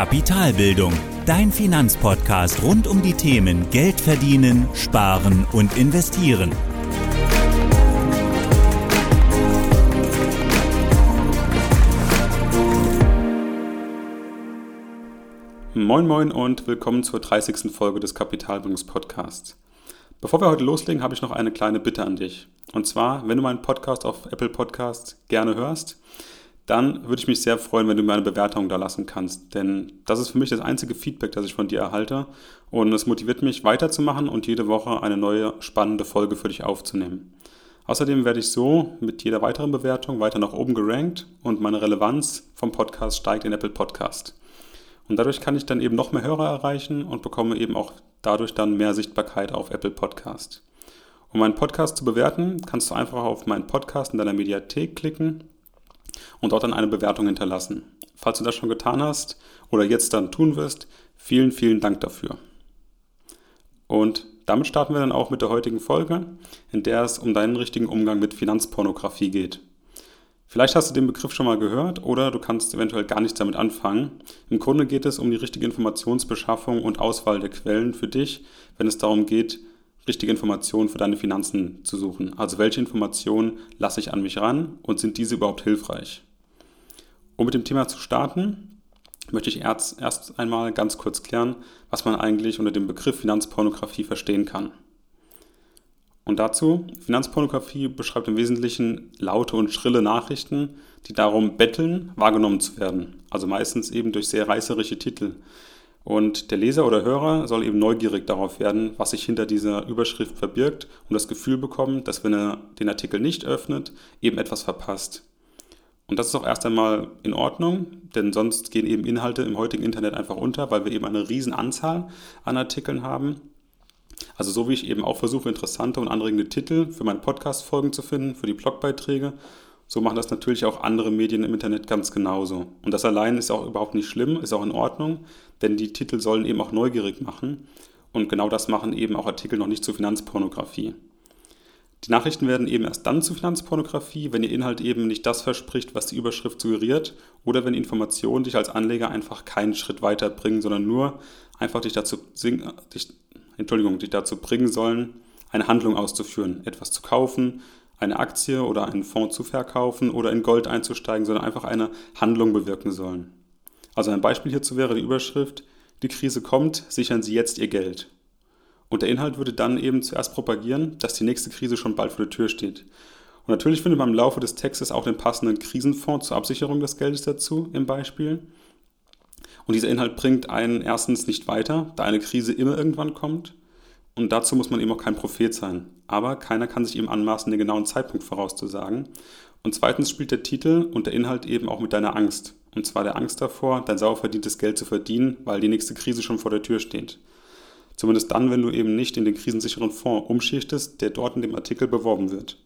Kapitalbildung, dein Finanzpodcast rund um die Themen Geld verdienen, sparen und investieren. Moin Moin und willkommen zur 30. Folge des Kapitalbildungspodcasts. Bevor wir heute loslegen, habe ich noch eine kleine Bitte an dich. Und zwar, wenn du meinen Podcast auf Apple Podcasts gerne hörst, dann würde ich mich sehr freuen, wenn du mir eine Bewertung da lassen kannst. Denn das ist für mich das einzige Feedback, das ich von dir erhalte. Und es motiviert mich weiterzumachen und jede Woche eine neue spannende Folge für dich aufzunehmen. Außerdem werde ich so mit jeder weiteren Bewertung weiter nach oben gerankt und meine Relevanz vom Podcast steigt in Apple Podcast. Und dadurch kann ich dann eben noch mehr Hörer erreichen und bekomme eben auch dadurch dann mehr Sichtbarkeit auf Apple Podcast. Um meinen Podcast zu bewerten, kannst du einfach auf meinen Podcast in deiner Mediathek klicken und dort dann eine Bewertung hinterlassen. Falls du das schon getan hast oder jetzt dann tun wirst, vielen, vielen Dank dafür. Und damit starten wir dann auch mit der heutigen Folge, in der es um deinen richtigen Umgang mit Finanzpornografie geht. Vielleicht hast du den Begriff schon mal gehört oder du kannst eventuell gar nichts damit anfangen. Im Grunde geht es um die richtige Informationsbeschaffung und Auswahl der Quellen für dich, wenn es darum geht, richtige Informationen für deine Finanzen zu suchen. Also welche Informationen lasse ich an mich ran und sind diese überhaupt hilfreich? Um mit dem Thema zu starten, möchte ich erst, erst einmal ganz kurz klären, was man eigentlich unter dem Begriff Finanzpornografie verstehen kann. Und dazu, Finanzpornografie beschreibt im Wesentlichen laute und schrille Nachrichten, die darum betteln, wahrgenommen zu werden. Also meistens eben durch sehr reißerische Titel. Und der Leser oder Hörer soll eben neugierig darauf werden, was sich hinter dieser Überschrift verbirgt und das Gefühl bekommen, dass wenn er den Artikel nicht öffnet, eben etwas verpasst. Und das ist auch erst einmal in Ordnung, denn sonst gehen eben Inhalte im heutigen Internet einfach unter, weil wir eben eine riesen Anzahl an Artikeln haben. Also so wie ich eben auch versuche, interessante und anregende Titel für meine Podcast-Folgen zu finden, für die Blogbeiträge, so machen das natürlich auch andere Medien im Internet ganz genauso. Und das allein ist auch überhaupt nicht schlimm, ist auch in Ordnung, denn die Titel sollen eben auch neugierig machen. Und genau das machen eben auch Artikel noch nicht zur Finanzpornografie. Die Nachrichten werden eben erst dann zu Finanzpornografie, wenn ihr Inhalt eben nicht das verspricht, was die Überschrift suggeriert, oder wenn Informationen dich als Anleger einfach keinen Schritt weiterbringen, sondern nur einfach dich dazu, dich, Entschuldigung, dich dazu bringen sollen, eine Handlung auszuführen, etwas zu kaufen, eine Aktie oder einen Fonds zu verkaufen oder in Gold einzusteigen, sondern einfach eine Handlung bewirken sollen. Also ein Beispiel hierzu wäre die Überschrift, die Krise kommt, sichern Sie jetzt Ihr Geld. Und der Inhalt würde dann eben zuerst propagieren, dass die nächste Krise schon bald vor der Tür steht. Und natürlich findet man im Laufe des Textes auch den passenden Krisenfonds zur Absicherung des Geldes dazu im Beispiel. Und dieser Inhalt bringt einen erstens nicht weiter, da eine Krise immer irgendwann kommt. Und dazu muss man eben auch kein Prophet sein. Aber keiner kann sich eben anmaßen, den genauen Zeitpunkt vorauszusagen. Und zweitens spielt der Titel und der Inhalt eben auch mit deiner Angst. Und zwar der Angst davor, dein sauer verdientes Geld zu verdienen, weil die nächste Krise schon vor der Tür steht. Zumindest dann, wenn du eben nicht in den krisensicheren Fonds umschichtest, der dort in dem Artikel beworben wird.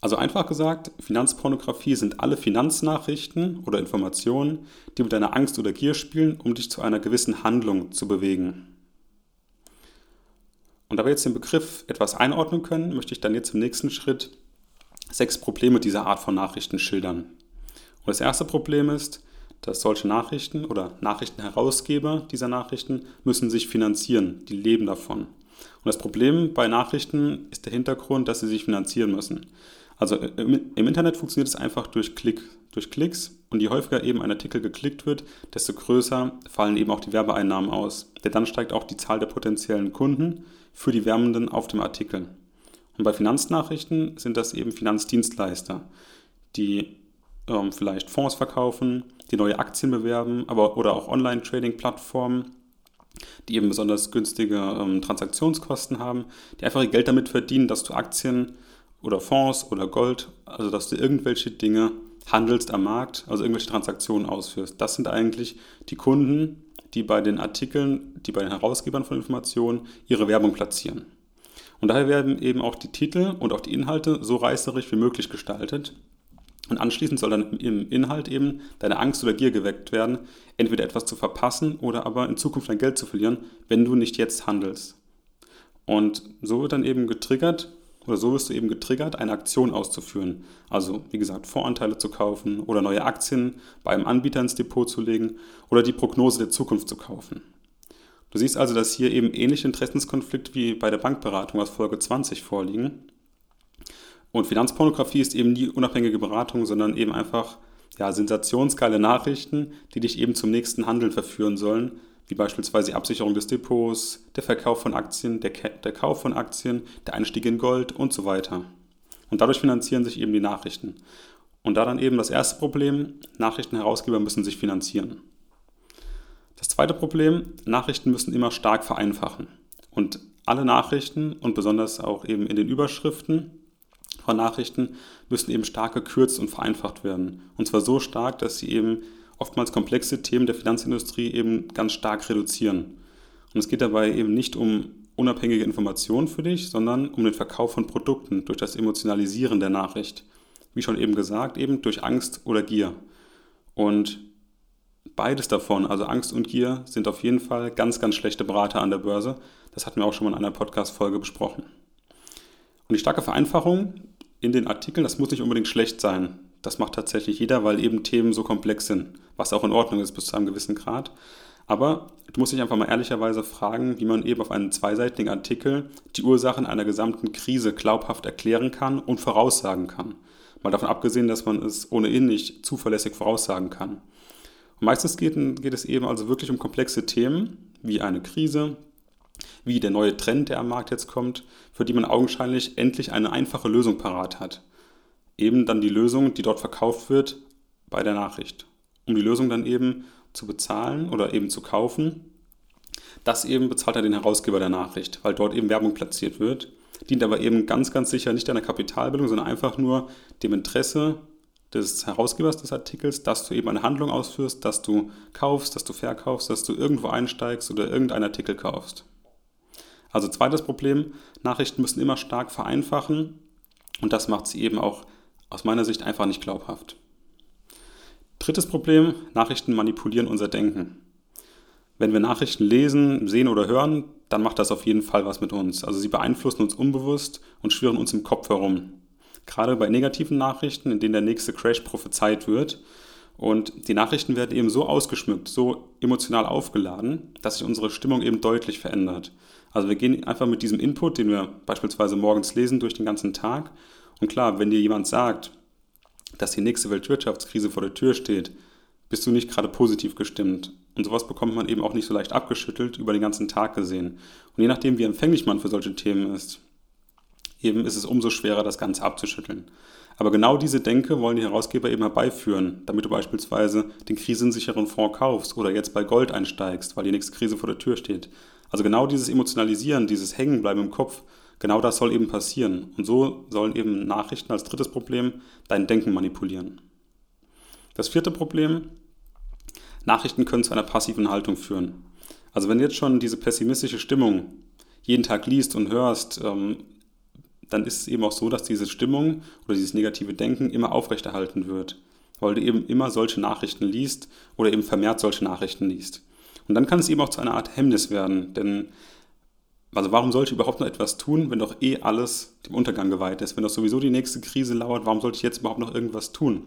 Also einfach gesagt, Finanzpornografie sind alle Finanznachrichten oder Informationen, die mit deiner Angst oder Gier spielen, um dich zu einer gewissen Handlung zu bewegen. Und da wir jetzt den Begriff etwas einordnen können, möchte ich dann jetzt im nächsten Schritt sechs Probleme dieser Art von Nachrichten schildern. Und das erste Problem ist, dass solche Nachrichten oder Nachrichtenherausgeber dieser Nachrichten müssen sich finanzieren, die leben davon. Und das Problem bei Nachrichten ist der Hintergrund, dass sie sich finanzieren müssen. Also im, Internet funktioniert es einfach durch, Klick, durch Klicks und je häufiger eben ein Artikel geklickt wird, desto größer fallen eben auch die Werbeeinnahmen aus. Denn dann steigt auch die Zahl der potenziellen Kunden für die Werbenden auf dem Artikel. Und bei Finanznachrichten sind das eben Finanzdienstleister, die ähm, vielleicht Fonds verkaufen, die neue Aktien bewerben, aber oder auch Online-Trading-Plattformen, die eben besonders günstige ähm, Transaktionskosten haben, die einfach ihr Geld damit verdienen, dass du Aktien oder Fonds oder Gold, also dass du irgendwelche Dinge handelst am Markt, also irgendwelche Transaktionen ausführst. Das sind eigentlich die Kunden, die bei den Artikeln, die bei den Herausgebern von Informationen ihre Werbung platzieren. Und daher werden eben auch die Titel und auch die Inhalte so reißerisch wie möglich gestaltet. Und anschließend soll dann im Inhalt eben deine Angst oder Gier geweckt werden, entweder etwas zu verpassen oder aber in Zukunft dein Geld zu verlieren, wenn du nicht jetzt handelst. Und so wird dann eben getriggert oder so wirst du eben getriggert, eine Aktion auszuführen. Also, wie gesagt, Voranteile zu kaufen oder neue Aktien bei einem Anbieter ins Depot zu legen oder die Prognose der Zukunft zu kaufen. Du siehst also, dass hier eben ähnliche Interessenskonflikte wie bei der Bankberatung aus Folge 20 vorliegen. Und Finanzpornografie ist eben nie unabhängige Beratung, sondern eben einfach ja, sensationsgeile Nachrichten, die dich eben zum nächsten Handeln verführen sollen, wie beispielsweise die Absicherung des Depots, der Verkauf von Aktien, der, der Kauf von Aktien, der Einstieg in Gold und so weiter. Und dadurch finanzieren sich eben die Nachrichten. Und da dann eben das erste Problem, Nachrichtenherausgeber müssen sich finanzieren. Das zweite Problem, Nachrichten müssen immer stark vereinfachen. Und alle Nachrichten und besonders auch eben in den Überschriften von Nachrichten müssen eben stark gekürzt und vereinfacht werden. Und zwar so stark, dass sie eben oftmals komplexe Themen der Finanzindustrie eben ganz stark reduzieren. Und es geht dabei eben nicht um unabhängige Informationen für dich, sondern um den Verkauf von Produkten durch das Emotionalisieren der Nachricht. Wie schon eben gesagt, eben durch Angst oder Gier. Und Beides davon, also Angst und Gier, sind auf jeden Fall ganz, ganz schlechte Berater an der Börse. Das hatten wir auch schon mal in einer Podcast-Folge besprochen. Und die starke Vereinfachung in den Artikeln, das muss nicht unbedingt schlecht sein. Das macht tatsächlich jeder, weil eben Themen so komplex sind, was auch in Ordnung ist bis zu einem gewissen Grad. Aber du musst dich einfach mal ehrlicherweise fragen, wie man eben auf einen zweiseitigen Artikel die Ursachen einer gesamten Krise glaubhaft erklären kann und voraussagen kann. Mal davon abgesehen, dass man es ohnehin nicht zuverlässig voraussagen kann. Und meistens geht, geht es eben also wirklich um komplexe Themen, wie eine Krise, wie der neue Trend, der am Markt jetzt kommt, für die man augenscheinlich endlich eine einfache Lösung parat hat. Eben dann die Lösung, die dort verkauft wird bei der Nachricht. Um die Lösung dann eben zu bezahlen oder eben zu kaufen, das eben bezahlt er den Herausgeber der Nachricht, weil dort eben Werbung platziert wird, dient aber eben ganz, ganz sicher nicht einer Kapitalbildung, sondern einfach nur dem Interesse des Herausgebers des Artikels, dass du eben eine Handlung ausführst, dass du kaufst, dass du verkaufst, dass du irgendwo einsteigst oder irgendeinen Artikel kaufst. Also zweites Problem, Nachrichten müssen immer stark vereinfachen und das macht sie eben auch aus meiner Sicht einfach nicht glaubhaft. Drittes Problem, Nachrichten manipulieren unser Denken. Wenn wir Nachrichten lesen, sehen oder hören, dann macht das auf jeden Fall was mit uns. Also sie beeinflussen uns unbewusst und schwirren uns im Kopf herum gerade bei negativen Nachrichten, in denen der nächste Crash prophezeit wird. Und die Nachrichten werden eben so ausgeschmückt, so emotional aufgeladen, dass sich unsere Stimmung eben deutlich verändert. Also wir gehen einfach mit diesem Input, den wir beispielsweise morgens lesen, durch den ganzen Tag. Und klar, wenn dir jemand sagt, dass die nächste Weltwirtschaftskrise vor der Tür steht, bist du nicht gerade positiv gestimmt. Und sowas bekommt man eben auch nicht so leicht abgeschüttelt über den ganzen Tag gesehen. Und je nachdem, wie empfänglich man für solche Themen ist, eben ist es umso schwerer, das Ganze abzuschütteln. Aber genau diese Denke wollen die Herausgeber eben herbeiführen, damit du beispielsweise den krisensicheren Fonds kaufst oder jetzt bei Gold einsteigst, weil die nächste Krise vor der Tür steht. Also genau dieses Emotionalisieren, dieses Hängenbleiben im Kopf, genau das soll eben passieren. Und so sollen eben Nachrichten als drittes Problem dein Denken manipulieren. Das vierte Problem, Nachrichten können zu einer passiven Haltung führen. Also wenn du jetzt schon diese pessimistische Stimmung jeden Tag liest und hörst, ähm, dann ist es eben auch so, dass diese Stimmung oder dieses negative Denken immer aufrechterhalten wird, weil du eben immer solche Nachrichten liest oder eben vermehrt solche Nachrichten liest. Und dann kann es eben auch zu einer Art Hemmnis werden, denn also warum sollte ich überhaupt noch etwas tun, wenn doch eh alles dem Untergang geweiht ist? Wenn doch sowieso die nächste Krise lauert, warum sollte ich jetzt überhaupt noch irgendwas tun?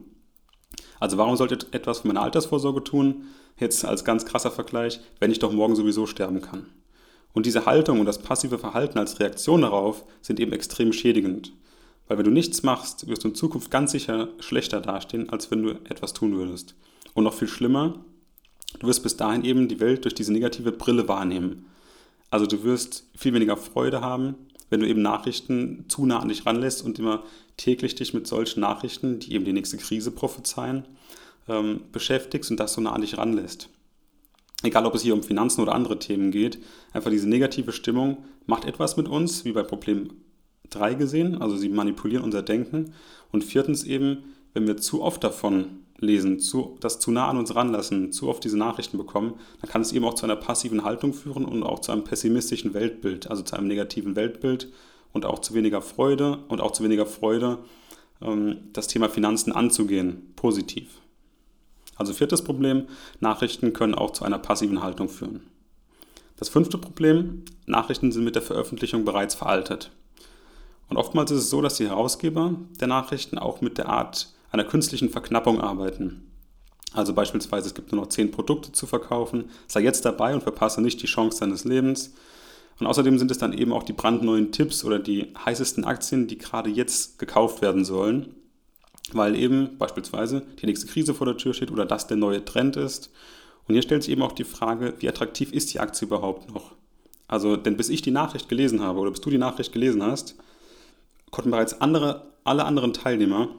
Also warum sollte ich etwas für meine Altersvorsorge tun, jetzt als ganz krasser Vergleich, wenn ich doch morgen sowieso sterben kann? Und diese Haltung und das passive Verhalten als Reaktion darauf sind eben extrem schädigend. Weil wenn du nichts machst, wirst du in Zukunft ganz sicher schlechter dastehen, als wenn du etwas tun würdest. Und noch viel schlimmer, du wirst bis dahin eben die Welt durch diese negative Brille wahrnehmen. Also du wirst viel weniger Freude haben, wenn du eben Nachrichten zu nah an dich ranlässt und immer täglich dich mit solchen Nachrichten, die eben die nächste Krise prophezeien, ähm, beschäftigst und das so nah an dich ranlässt egal ob es hier um Finanzen oder andere Themen geht, einfach diese negative Stimmung macht etwas mit uns, wie bei Problem 3 gesehen, also sie manipulieren unser Denken. Und viertens eben, wenn wir zu oft davon lesen, zu, das zu nah an uns ranlassen, zu oft diese Nachrichten bekommen, dann kann es eben auch zu einer passiven Haltung führen und auch zu einem pessimistischen Weltbild, also zu einem negativen Weltbild und auch zu weniger Freude und auch zu weniger Freude, ähm, das Thema Finanzen anzugehen, positiv. Also viertes Problem, Nachrichten können auch zu einer passiven Haltung führen. Das fünfte Problem, Nachrichten sind mit der Veröffentlichung bereits veraltet. Und oftmals ist es so, dass die Herausgeber der Nachrichten auch mit der Art einer künstlichen Verknappung arbeiten. Also beispielsweise, es gibt nur noch zehn Produkte zu verkaufen, sei jetzt dabei und verpasse nicht die Chance deines Lebens. Und außerdem sind es dann eben auch die brandneuen Tipps oder die heißesten Aktien, die gerade jetzt gekauft werden sollen, weil eben beispielsweise die nächste Krise vor der Tür steht oder das der neue Trend ist. Und hier stellt sich eben auch die Frage, wie attraktiv ist die Aktie überhaupt noch? Also, denn bis ich die Nachricht gelesen habe oder bis du die Nachricht gelesen hast, konnten bereits andere, alle anderen Teilnehmer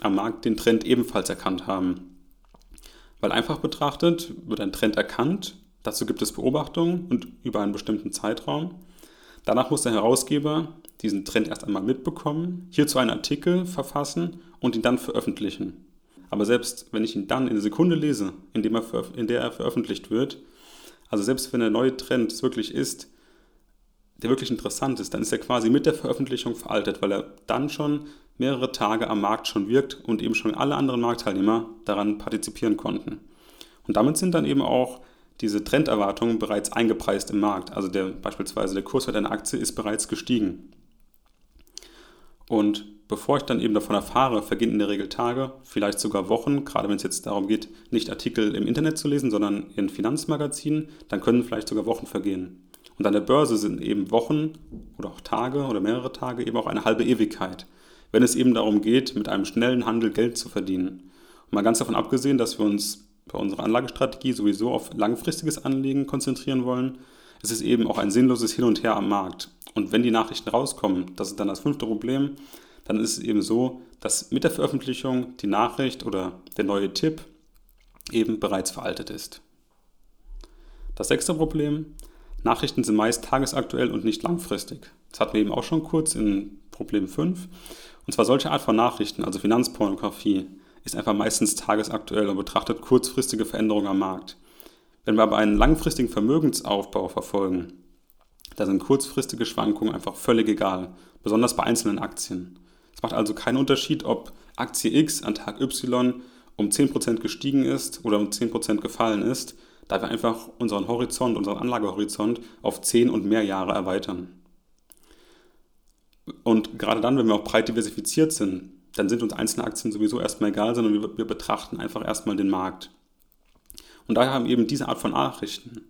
am Markt den Trend ebenfalls erkannt haben. Weil einfach betrachtet wird ein Trend erkannt, dazu gibt es Beobachtungen und über einen bestimmten Zeitraum. Danach muss der Herausgeber diesen Trend erst einmal mitbekommen, hierzu einen Artikel verfassen und ihn dann veröffentlichen. Aber selbst wenn ich ihn dann in der Sekunde lese, in, er, in der er veröffentlicht wird, also selbst wenn der neue Trend wirklich ist, der wirklich interessant ist, dann ist er quasi mit der Veröffentlichung veraltet, weil er dann schon mehrere Tage am Markt schon wirkt und eben schon alle anderen Marktteilnehmer daran partizipieren konnten. Und damit sind dann eben auch diese Trenderwartungen bereits eingepreist im Markt. Also der, beispielsweise der Kurswert einer Aktie ist bereits gestiegen. Und bevor ich dann eben davon erfahre, vergehen in der Regel Tage, vielleicht sogar Wochen, gerade wenn es jetzt darum geht, nicht Artikel im Internet zu lesen, sondern in Finanzmagazinen, dann können vielleicht sogar Wochen vergehen. Und an der Börse sind eben Wochen oder auch Tage oder mehrere Tage eben auch eine halbe Ewigkeit, wenn es eben darum geht, mit einem schnellen Handel Geld zu verdienen. Und mal ganz davon abgesehen, dass wir uns bei unserer Anlagestrategie sowieso auf langfristiges Anlegen konzentrieren wollen, es ist eben auch ein sinnloses Hin und Her am Markt. Und wenn die Nachrichten rauskommen, das ist dann das fünfte Problem, dann ist es eben so, dass mit der Veröffentlichung die Nachricht oder der neue Tipp eben bereits veraltet ist. Das sechste Problem, Nachrichten sind meist tagesaktuell und nicht langfristig. Das hatten wir eben auch schon kurz in Problem 5. Und zwar solche Art von Nachrichten, also Finanzpornografie, ist einfach meistens tagesaktuell und betrachtet kurzfristige Veränderungen am Markt. Wenn wir aber einen langfristigen Vermögensaufbau verfolgen, da sind kurzfristige Schwankungen einfach völlig egal, besonders bei einzelnen Aktien. Es macht also keinen Unterschied, ob Aktie X an Tag Y um 10% gestiegen ist oder um 10% gefallen ist, da wir einfach unseren Horizont, unseren Anlagehorizont auf 10 und mehr Jahre erweitern. Und gerade dann, wenn wir auch breit diversifiziert sind, dann sind uns einzelne Aktien sowieso erstmal egal, sondern wir, wir betrachten einfach erstmal den Markt. Und daher haben eben diese Art von Nachrichten,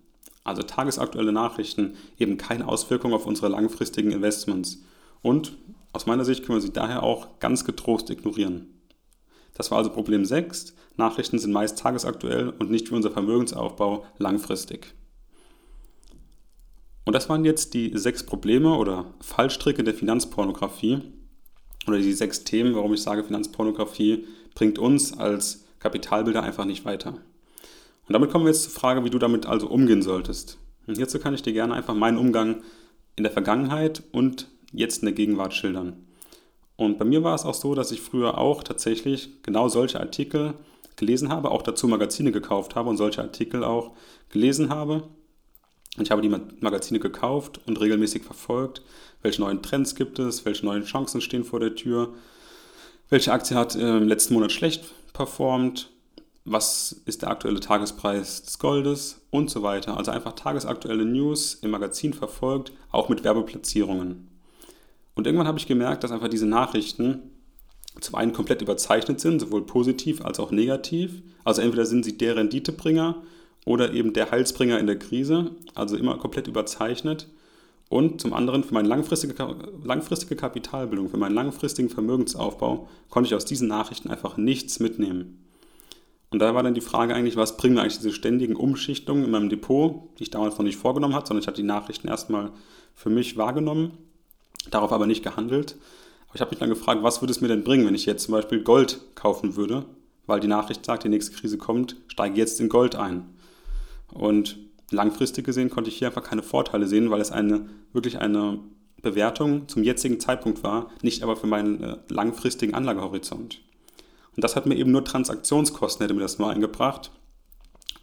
also tagesaktuelle Nachrichten, eben keine Auswirkung auf unsere langfristigen Investments. Und aus meiner Sicht können wir sie daher auch ganz getrost ignorieren. Das war also Problem 6. Nachrichten sind meist tagesaktuell und nicht wie unser Vermögensaufbau langfristig. Und das waren jetzt die sechs Probleme oder Fallstricke der Finanzpornografie oder die sechs Themen, warum ich sage, Finanzpornografie bringt uns als Kapitalbilder einfach nicht weiter. Und damit kommen wir jetzt zur Frage, wie du damit also umgehen solltest. Und hierzu kann ich dir gerne einfach meinen Umgang in der Vergangenheit und jetzt in der Gegenwart schildern. Und bei mir war es auch so, dass ich früher auch tatsächlich genau solche Artikel gelesen habe, auch dazu Magazine gekauft habe und solche Artikel auch gelesen habe. Und ich habe die Magazine gekauft und regelmäßig verfolgt, welche neuen Trends gibt es, welche neuen Chancen stehen vor der Tür, welche Aktie hat im letzten Monat schlecht performt, was ist der aktuelle Tagespreis des Goldes und so weiter. Also einfach tagesaktuelle News im Magazin verfolgt, auch mit Werbeplatzierungen. Und irgendwann habe ich gemerkt, dass einfach diese Nachrichten zum einen komplett überzeichnet sind, sowohl positiv als auch negativ. Also entweder sind sie der Renditebringer oder eben der Heilsbringer in der Krise, also immer komplett überzeichnet. Und zum anderen für meine langfristige, langfristige Kapitalbildung, für meinen langfristigen Vermögensaufbau konnte ich aus diesen Nachrichten einfach nichts mitnehmen. Und da war dann die Frage eigentlich, was bringen eigentlich diese ständigen Umschichtungen in meinem Depot, die ich damals noch nicht vorgenommen hatte, sondern ich hatte die Nachrichten erstmal für mich wahrgenommen, darauf aber nicht gehandelt. Aber ich habe mich dann gefragt, was würde es mir denn bringen, wenn ich jetzt zum Beispiel Gold kaufen würde, weil die Nachricht sagt, die nächste Krise kommt, steige jetzt in Gold ein. Und langfristig gesehen konnte ich hier einfach keine Vorteile sehen, weil es eine wirklich eine Bewertung zum jetzigen Zeitpunkt war, nicht aber für meinen äh, langfristigen Anlagehorizont. Und das hat mir eben nur Transaktionskosten, hätte mir das nur eingebracht.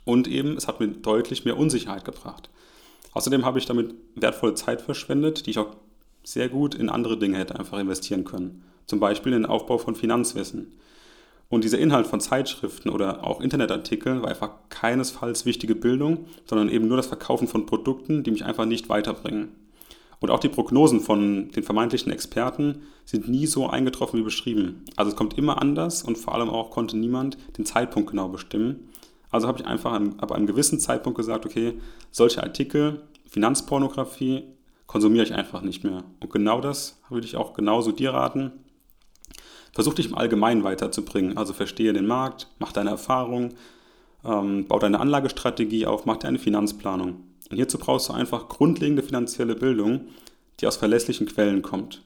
Und eben, es hat mir deutlich mehr Unsicherheit gebracht. Außerdem habe ich damit wertvolle Zeit verschwendet, die ich auch sehr gut in andere Dinge hätte einfach investieren können. Zum Beispiel in den Aufbau von Finanzwissen. Und dieser Inhalt von Zeitschriften oder auch Internetartikeln war einfach keinesfalls wichtige Bildung, sondern eben nur das Verkaufen von Produkten, die mich einfach nicht weiterbringen. Und auch die Prognosen von den vermeintlichen Experten sind nie so eingetroffen wie beschrieben. Also es kommt immer anders und vor allem auch konnte niemand den Zeitpunkt genau bestimmen. Also habe ich einfach ab einem gewissen Zeitpunkt gesagt, okay, solche Artikel, Finanzpornografie, konsumiere ich einfach nicht mehr. Und genau das würde ich auch genauso dir raten. Versuch dich im Allgemeinen weiterzubringen. Also verstehe den Markt, mach deine Erfahrungen, ähm, bau deine Anlagestrategie auf, mach deine Finanzplanung. Und hierzu brauchst du einfach grundlegende finanzielle Bildung, die aus verlässlichen Quellen kommt.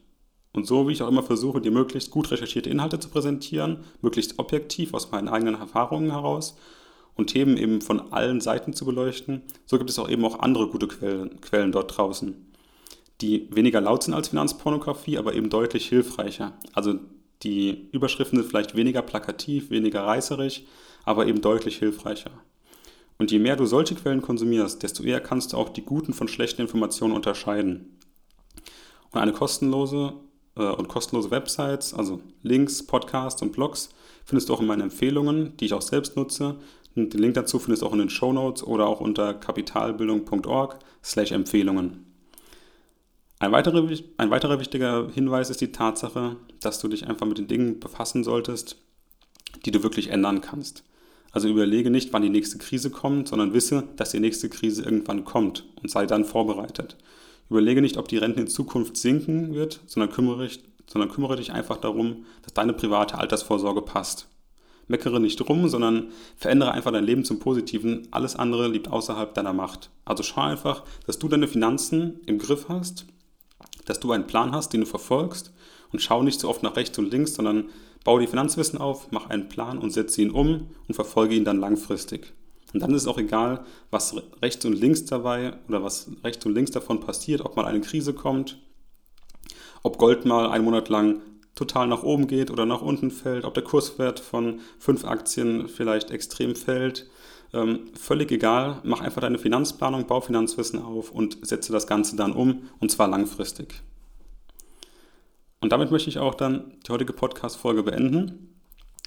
Und so wie ich auch immer versuche, dir möglichst gut recherchierte Inhalte zu präsentieren, möglichst objektiv aus meinen eigenen Erfahrungen heraus und Themen eben von allen Seiten zu beleuchten, so gibt es auch eben auch andere gute Quellen, Quellen dort draußen, die weniger laut sind als Finanzpornografie, aber eben deutlich hilfreicher. Also die Überschriften sind vielleicht weniger plakativ, weniger reißerig, aber eben deutlich hilfreicher. Und je mehr du solche Quellen konsumierst, desto eher kannst du auch die guten von schlechten Informationen unterscheiden. Und eine kostenlose äh, und kostenlose Websites, also Links, Podcasts und Blogs, findest du auch in meinen Empfehlungen, die ich auch selbst nutze. Den Link dazu findest du auch in den Show Notes oder auch unter kapitalbildung.org/empfehlungen. Ein weiterer, ein weiterer wichtiger Hinweis ist die Tatsache, dass du dich einfach mit den Dingen befassen solltest, die du wirklich ändern kannst. Also überlege nicht, wann die nächste Krise kommt, sondern wisse, dass die nächste Krise irgendwann kommt und sei dann vorbereitet. Überlege nicht, ob die Rente in Zukunft sinken wird, sondern kümmere, sondern kümmere dich einfach darum, dass deine private Altersvorsorge passt. Meckere nicht rum, sondern verändere einfach dein Leben zum Positiven. Alles andere liegt außerhalb deiner Macht. Also schau einfach, dass du deine Finanzen im Griff hast, dass du einen Plan hast, den du verfolgst und schau nicht so oft nach rechts und links, sondern Baue die Finanzwissen auf, mach einen Plan und setze ihn um und verfolge ihn dann langfristig. Und dann ist es auch egal, was rechts und links dabei oder was rechts und links davon passiert, ob mal eine Krise kommt, ob Gold mal einen Monat lang total nach oben geht oder nach unten fällt, ob der Kurswert von fünf Aktien vielleicht extrem fällt. Ähm, völlig egal, mach einfach deine Finanzplanung, bau Finanzwissen auf und setze das Ganze dann um und zwar langfristig. Und damit möchte ich auch dann die heutige Podcast-Folge beenden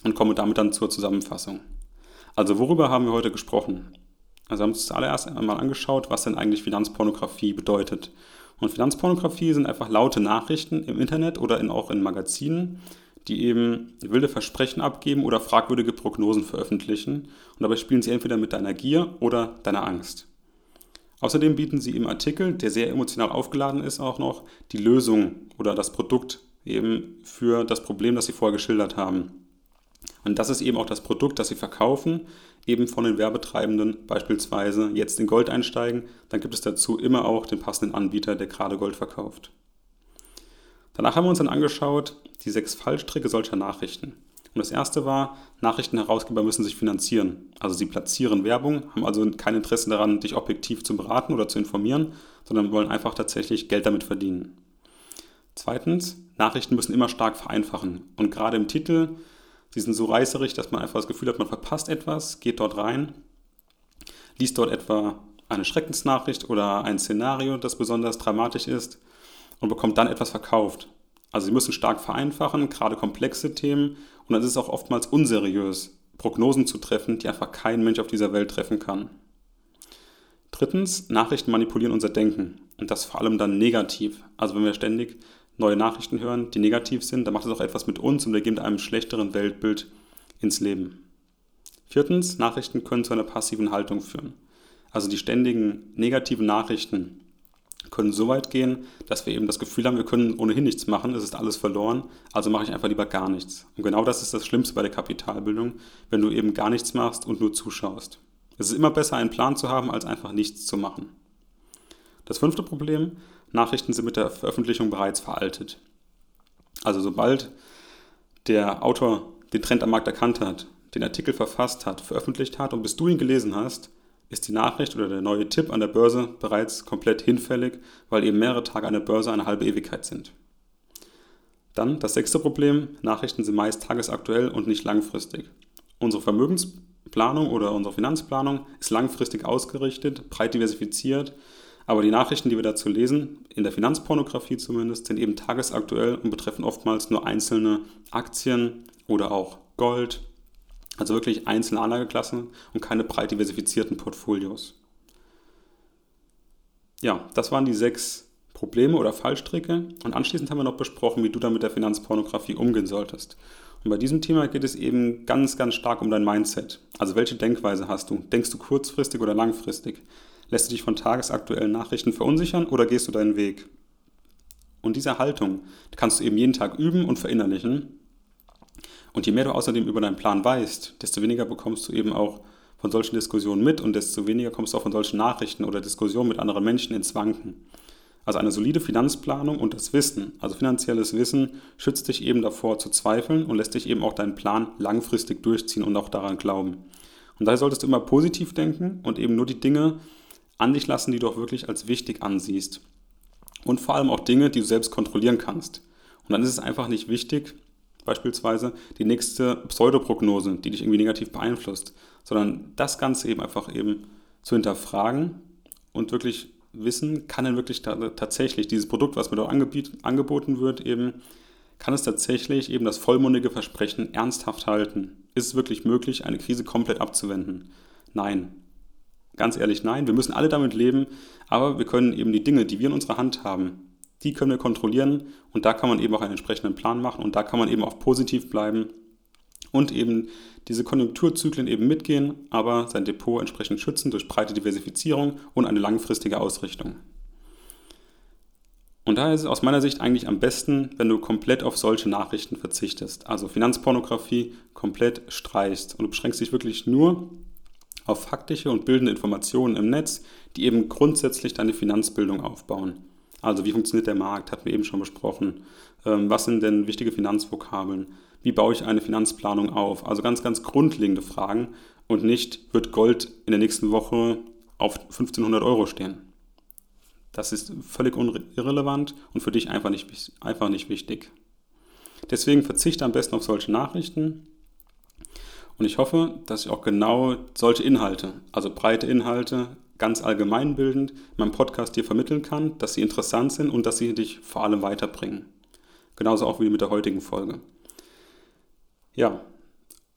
und komme damit dann zur Zusammenfassung. Also worüber haben wir heute gesprochen? Also wir haben uns zuallererst einmal angeschaut, was denn eigentlich Finanzpornografie bedeutet. Und Finanzpornografie sind einfach laute Nachrichten im Internet oder in, auch in Magazinen, die eben wilde Versprechen abgeben oder fragwürdige Prognosen veröffentlichen. Und dabei spielen sie entweder mit deiner Gier oder deiner Angst. Außerdem bieten sie im Artikel, der sehr emotional aufgeladen ist, auch noch die Lösung oder das Produkt eben für das Problem, das sie vorher geschildert haben. Und das ist eben auch das Produkt, das sie verkaufen, eben von den Werbetreibenden beispielsweise jetzt in Gold einsteigen, dann gibt es dazu immer auch den passenden Anbieter, der gerade Gold verkauft. Danach haben wir uns dann angeschaut, die sechs Fallstricke solcher Nachrichten. Und das erste war, Nachrichtenherausgeber müssen sich finanzieren. Also sie platzieren Werbung, haben also kein Interesse daran, dich objektiv zu beraten oder zu informieren, sondern wollen einfach tatsächlich Geld damit verdienen. Zweitens, Nachrichten müssen immer stark vereinfachen. Und gerade im Titel, sie sind so reißerig, dass man einfach das Gefühl hat, man verpasst etwas, geht dort rein, liest dort etwa eine Schreckensnachricht oder ein Szenario, das besonders dramatisch ist und bekommt dann etwas verkauft. Also sie müssen stark vereinfachen, gerade komplexe Themen. Und dann ist es auch oftmals unseriös, Prognosen zu treffen, die einfach kein Mensch auf dieser Welt treffen kann. Drittens, Nachrichten manipulieren unser Denken. Und das vor allem dann negativ. Also wenn wir ständig neue Nachrichten hören, die negativ sind, dann macht es auch etwas mit uns und wir geben einem schlechteren Weltbild ins Leben. Viertens, Nachrichten können zu einer passiven Haltung führen. Also die ständigen negativen Nachrichten können so weit gehen, dass wir eben das Gefühl haben, wir können ohnehin nichts machen, es ist alles verloren, also mache ich einfach lieber gar nichts. Und genau das ist das Schlimmste bei der Kapitalbildung, wenn du eben gar nichts machst und nur zuschaust. Es ist immer besser, einen Plan zu haben, als einfach nichts zu machen. Das fünfte Problem, Nachrichten sind mit der Veröffentlichung bereits veraltet. Also sobald der Autor den Trend am Markt erkannt hat, den Artikel verfasst hat, veröffentlicht hat und bis du ihn gelesen hast, ist die Nachricht oder der neue Tipp an der Börse bereits komplett hinfällig, weil eben mehrere Tage an der Börse eine halbe Ewigkeit sind. Dann das sechste Problem, Nachrichten sind meist tagesaktuell und nicht langfristig. Unsere Vermögensplanung oder unsere Finanzplanung ist langfristig ausgerichtet, breit diversifiziert, aber die Nachrichten, die wir dazu lesen, in der Finanzpornografie zumindest, sind eben tagesaktuell und betreffen oftmals nur einzelne Aktien oder auch Gold, also wirklich einzelne Anlageklassen und keine breit diversifizierten Portfolios. Ja, das waren die sechs Probleme oder Fallstricke und anschließend haben wir noch besprochen, wie du dann mit der Finanzpornografie umgehen solltest. Und bei diesem Thema geht es eben ganz, ganz stark um dein Mindset. Also welche Denkweise hast du? Denkst du kurzfristig oder langfristig? Lässt du dich von tagesaktuellen Nachrichten verunsichern oder gehst du deinen Weg? Und diese Haltung kannst du eben jeden Tag üben und verinnerlichen. Und je mehr du außerdem über deinen Plan weißt, desto weniger bekommst du eben auch von solchen Diskussionen mit und desto weniger kommst du auch von solchen Nachrichten oder Diskussionen mit anderen Menschen ins Wanken. Also eine solide Finanzplanung und das Wissen, also finanzielles Wissen, schützt dich eben davor zu zweifeln und lässt dich eben auch deinen Plan langfristig durchziehen und auch daran glauben. Und daher solltest du immer positiv denken und eben nur die Dinge an dich lassen, die du auch wirklich als wichtig ansiehst. Und vor allem auch Dinge, die du selbst kontrollieren kannst. Und dann ist es einfach nicht wichtig, beispielsweise die nächste Pseudoprognose, die dich irgendwie negativ beeinflusst, sondern das Ganze eben einfach eben zu hinterfragen und wirklich wissen, kann denn wirklich tatsächlich dieses Produkt, was mir dort angeboten wird, eben, kann es tatsächlich eben das vollmundige Versprechen ernsthaft halten? Ist es wirklich möglich, eine Krise komplett abzuwenden? Nein. Ganz ehrlich, nein. Wir müssen alle damit leben, aber wir können eben die Dinge, die wir in unserer Hand haben, die können wir kontrollieren und da kann man eben auch einen entsprechenden Plan machen und da kann man eben auch positiv bleiben und eben diese Konjunkturzyklen eben mitgehen, aber sein Depot entsprechend schützen durch breite Diversifizierung und eine langfristige Ausrichtung. Und daher ist es aus meiner Sicht eigentlich am besten, wenn du komplett auf solche Nachrichten verzichtest. Also Finanzpornografie komplett streichst und du beschränkst dich wirklich nur auf faktische und bildende Informationen im Netz, die eben grundsätzlich deine Finanzbildung aufbauen. Also wie funktioniert der Markt, hatten wir eben schon besprochen. Ähm, was sind denn wichtige Finanzvokabeln? Wie baue ich eine Finanzplanung auf? Also ganz, ganz grundlegende Fragen und nicht, wird Gold in der nächsten Woche auf 1500 Euro stehen. Das ist völlig irrelevant und für dich einfach nicht, einfach nicht wichtig. Deswegen verzichte am besten auf solche Nachrichten. Und ich hoffe, dass ich auch genau solche Inhalte, also breite Inhalte, ganz allgemeinbildend in meinem Podcast dir vermitteln kann, dass sie interessant sind und dass sie dich vor allem weiterbringen. Genauso auch wie mit der heutigen Folge. Ja,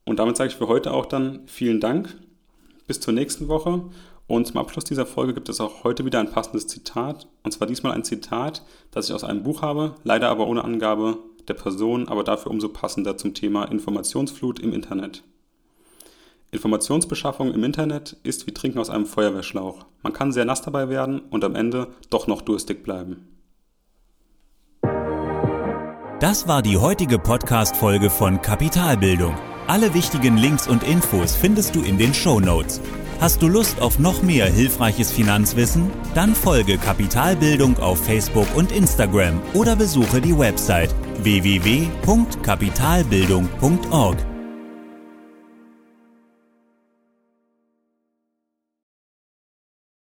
und damit sage ich für heute auch dann vielen Dank. Bis zur nächsten Woche. Und zum Abschluss dieser Folge gibt es auch heute wieder ein passendes Zitat. Und zwar diesmal ein Zitat, das ich aus einem Buch habe, leider aber ohne Angabe der Person, aber dafür umso passender zum Thema Informationsflut im Internet. Informationsbeschaffung im Internet ist wie Trinken aus einem Feuerwehrschlauch. Man kann sehr nass dabei werden und am Ende doch noch durstig bleiben. Das war die heutige Podcast-Folge von Kapitalbildung. Alle wichtigen Links und Infos findest du in den Show Notes. Hast du Lust auf noch mehr hilfreiches Finanzwissen? Dann folge Kapitalbildung auf Facebook und Instagram oder besuche die Website www.kapitalbildung.org.